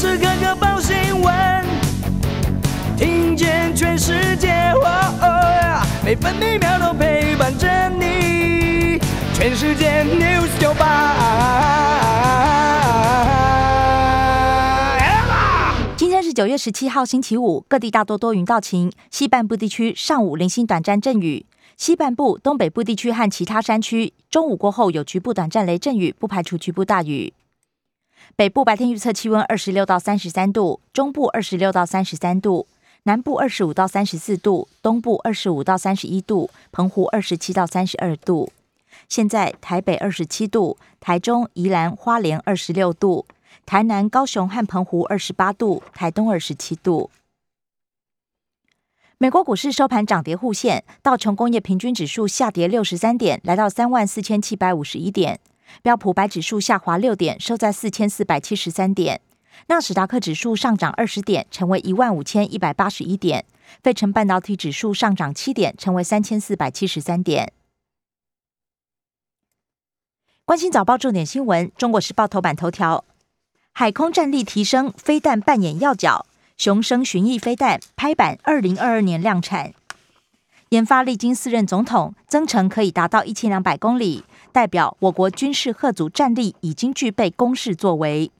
时刻刻报新闻，听见全世界，每分每秒都陪伴着你。全世界 news 九八。今天是九月十七号，星期五，各地大多多云到晴，西半部地区上午零星短暂阵雨。西半部、东北部地区和其他山区，中午过后有局部短暂雷阵雨，不排除局部大雨。北部白天预测气温二十六到三十三度，中部二十六到三十三度，南部二十五到三十四度，东部二十五到三十一度，澎湖二十七到三十二度。现在台北二十七度，台中、宜兰花莲二十六度，台南、高雄和澎湖二十八度，台东二十七度。美国股市收盘涨跌互现，道琼工业平均指数下跌六十三点，来到三万四千七百五十一点；标普白指数下滑六点，收在四千四百七十三点；纳斯达克指数上涨二十点，成为一万五千一百八十一点；费城半导体指数上涨七点，成为三千四百七十三点。关心早报重点新闻，《中国时报》头版头条：海空战力提升，飞弹扮演要角。雄升巡弋飞弹拍板，二零二二年量产。研发历经四任总统，增程可以达到一千两百公里，代表我国军事核组战力已经具备攻势作为。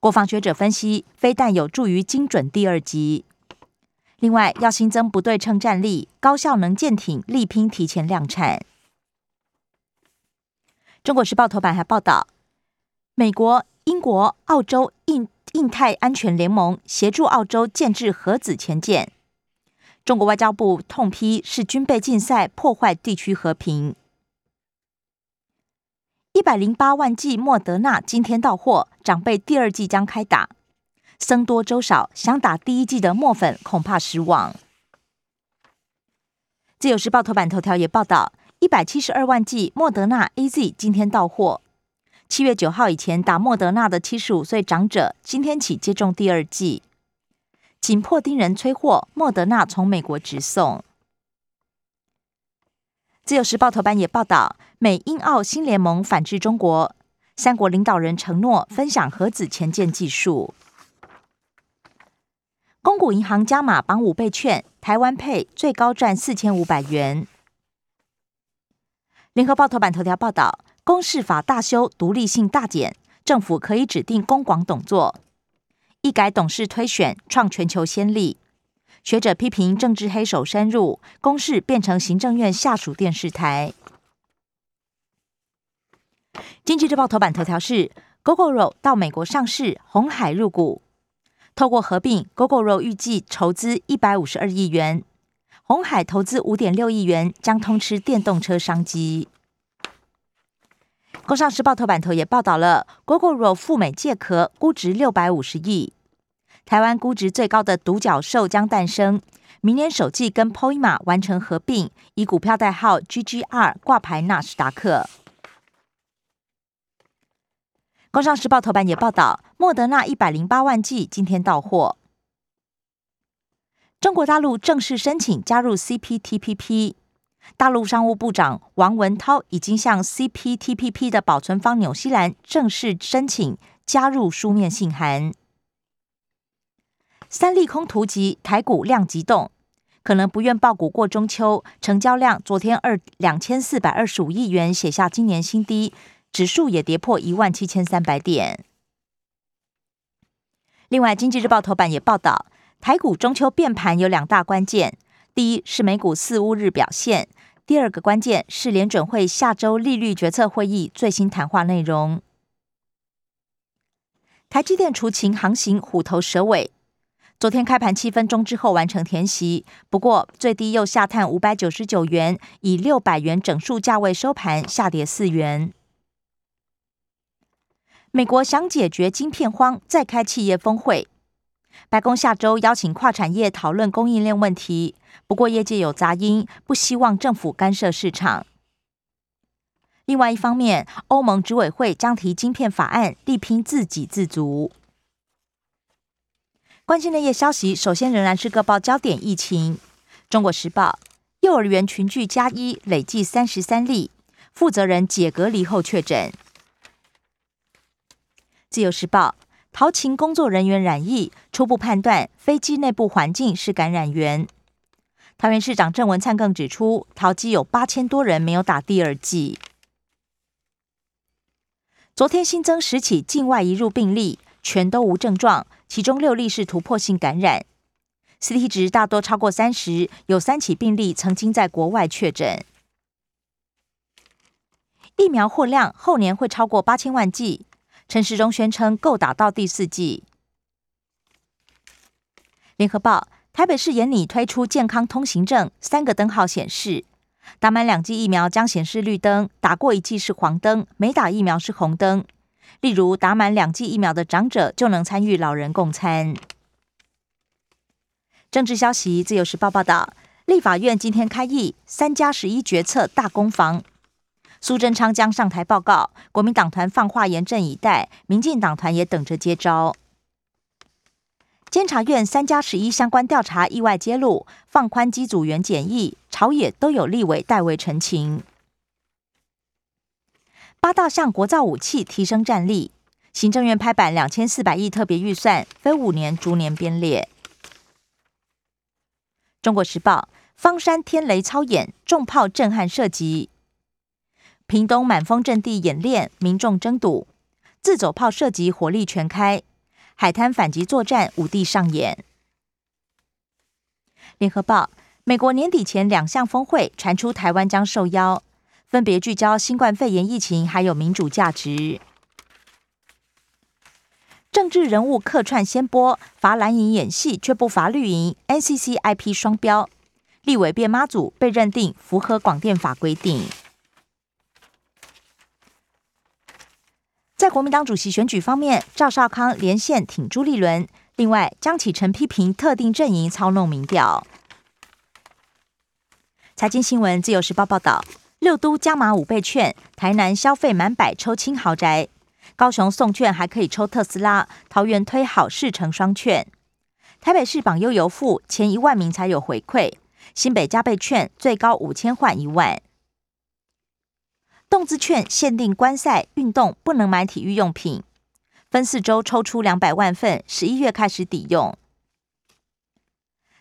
国防学者分析，非但有助于精准第二级。另外，要新增不对称战力，高效能舰艇力拼提前量产。中国时报头版还报道，美国、英国、澳洲、印。印太安全联盟协助澳洲建制核子潜舰。中国外交部痛批是军备竞赛，破坏地区和平。一百零八万剂莫德纳今天到货，长辈第二季将开打。僧多粥少，想打第一季的墨粉恐怕失望。自由时报头版头条也报道，一百七十二万剂莫德纳 A Z 今天到货。七月九号以前打莫德纳的七十五岁长者，今天起接种第二剂。紧迫盯人催货，莫德纳从美国直送。自由时报头版也报道，美英澳新联盟反制中国，三国领导人承诺分享核子前舰技术。公股银行加码绑五倍券，台湾配最高赚四千五百元。联合报头版头条报道。公示法大修，独立性大减，政府可以指定公广董座，一改董事推选，创全球先例。学者批评政治黑手深入，公示变成行政院下属电视台。经济日报头版头条是：GoGoRo 到美国上市，红海入股，透过合并，GoGoRo 预计筹资一百五十二亿元，红海投资五点六亿元，将通吃电动车商机。工商时报头版头也报道了，GoGoRo 赴美借壳，估值六百五十亿。台湾估值最高的独角兽将诞生，明年首季跟 Poima 完成合并，以股票代号 GGR 挂牌纳斯达克。工商时报头版也报道，莫德纳一百零八万剂今天到货。中国大陆正式申请加入 CPTPP。大陆商务部长王文涛已经向 CPTPP 的保存方纽西兰正式申请加入书面信函。三利空突袭，台股量急动，可能不愿爆股过中秋，成交量昨天二两千四百二十五亿元，写下今年新低，指数也跌破一万七千三百点。另外，经济日报头版也报道，台股中秋变盘有两大关键。第一是美股四乌日表现，第二个关键是联准会下周利率决策会议最新谈话内容。台积电除情航行虎头蛇尾，昨天开盘七分钟之后完成填息，不过最低又下探五百九十九元，以六百元整数价位收盘，下跌四元。美国想解决晶片荒，再开企业峰会。白宫下周邀请跨产业讨论供应链问题，不过业界有杂音，不希望政府干涉市场。另外一方面，欧盟执委会将提晶片法案，力拼自给自足。关心的业消息，首先仍然是各报焦点疫情。中国时报：幼儿园群聚加一，累计三十三例，负责人解隔离后确诊。自由时报。陶勤工作人员染疫，初步判断飞机内部环境是感染源。桃园市长郑文灿更指出，桃机有八千多人没有打第二剂。昨天新增十起境外移入病例，全都无症状，其中六例是突破性感染，CT 值大多超过三十，有三起病例曾经在国外确诊。疫苗货量后年会超过八千万剂，陈时中宣称够打到第四季。联合报，台北市研拟推出健康通行证，三个灯号显示，打满两剂疫苗将显示绿灯，打过一剂是黄灯，没打疫苗是红灯。例如，打满两剂疫苗的长者就能参与老人共餐。政治消息，自由时报报道，立法院今天开议，三加十一决策大攻防。苏贞昌将上台报告，国民党团放话严阵以待，民进党团也等着接招。监察院三加十一相关调查意外揭露，放宽机组员检疫，朝野都有立委代为澄清。八大项国造武器提升战力，行政院拍板两千四百亿特别预算，分五年逐年编列。中国时报方山天雷操演，重炮震撼射击。屏东满风阵地演练，民众争睹自走炮射击火力全开，海滩反击作战五地上演。联合报：美国年底前两项峰会传出台湾将受邀，分别聚焦新冠肺炎疫情还有民主价值。政治人物客串先播，罚蓝营演戏却不罚绿营，NCC IP 双标，立委变妈祖被认定符合广电法规定。在国民党主席选举方面，赵少康连线挺朱立伦。另外，江启臣批评特定阵营操弄民调。财经新闻自由时报报道：六都加码五倍券，台南消费满百抽轻豪宅，高雄送券还可以抽特斯拉，桃园推好事成双券，台北市榜优游富前一万名才有回馈，新北加倍券最高五千换一万。动资券限定观赛运动不能买体育用品，分四周抽出两百万份，十一月开始抵用。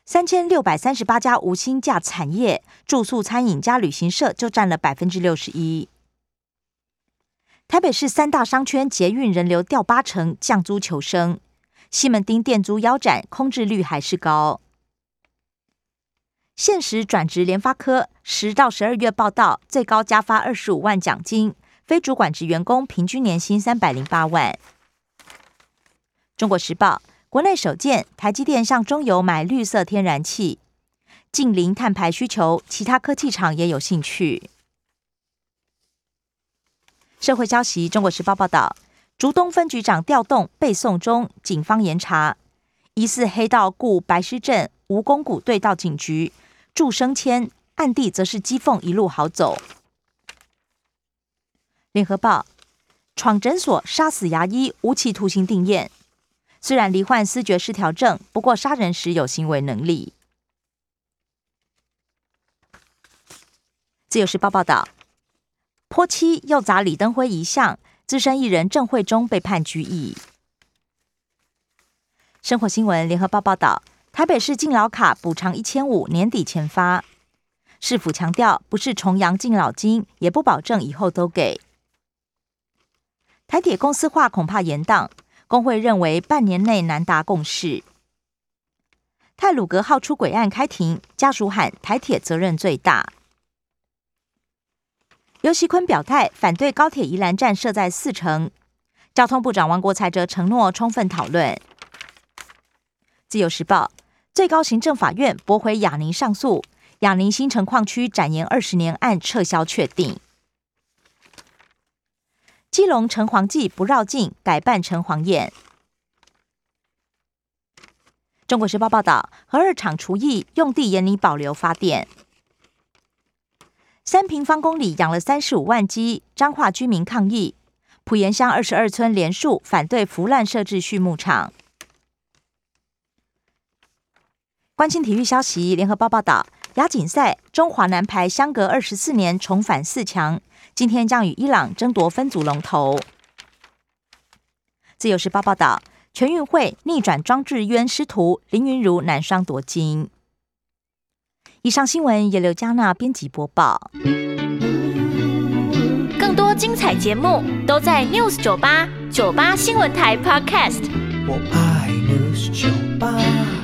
三千六百三十八家无薪假产业，住宿、餐饮加旅行社就占了百分之六十一。台北市三大商圈捷运人流掉八成，降租求生。西门町店租腰斩，空置率还是高。现实转职联发科十到十二月报道，最高加发二十五万奖金，非主管职员工平均年薪三百零八万。中国时报国内首见，台积电向中油买绿色天然气，近零碳排需求，其他科技厂也有兴趣。社会消息，中国时报报道，竹东分局长调动背送中，警方严查疑似黑道雇白狮镇蜈蚣谷队到警局。祝升迁，暗地则是讥讽一路好走。联合报闯诊所杀死牙医，无期徒刑定验。虽然罹患思觉失调症，不过杀人时有行为能力。自由时报报道，泼漆又砸李登辉遗像，资深艺人郑慧中被判拘役。生活新闻，联合报报道。台北市敬老卡补偿一千五，年底前发。市府强调，不是重阳敬老金，也不保证以后都给。台铁公司化恐怕延宕，工会认为半年内难达共识。泰鲁格号出轨案开庭，家属喊台铁责任最大。尤锡坤表态反对高铁宜兰站设在四城，交通部长王国才则承诺充分讨论。自由时报。最高行政法院驳回亚宁上诉，亚宁新城矿区展延二十年案撤销确定。基隆城隍祭不绕境，改办城隍宴。中国时报报道，核二厂除役用地严拟保留发电。三平方公里养了三十五万鸡，彰化居民抗议。埔盐乡二十二村连署反对腐烂设置畜牧场。关心体育消息，联合报报道，亚锦赛中华男排相隔二十四年重返四强，今天将与伊朗争夺分组龙头。自由时报报道，全运会逆转庄智渊师徒林云如男双夺金。以上新闻由刘嘉娜编辑播报。更多精彩节目都在 News 九八九八新闻台 Podcast。我爱 News 酒吧。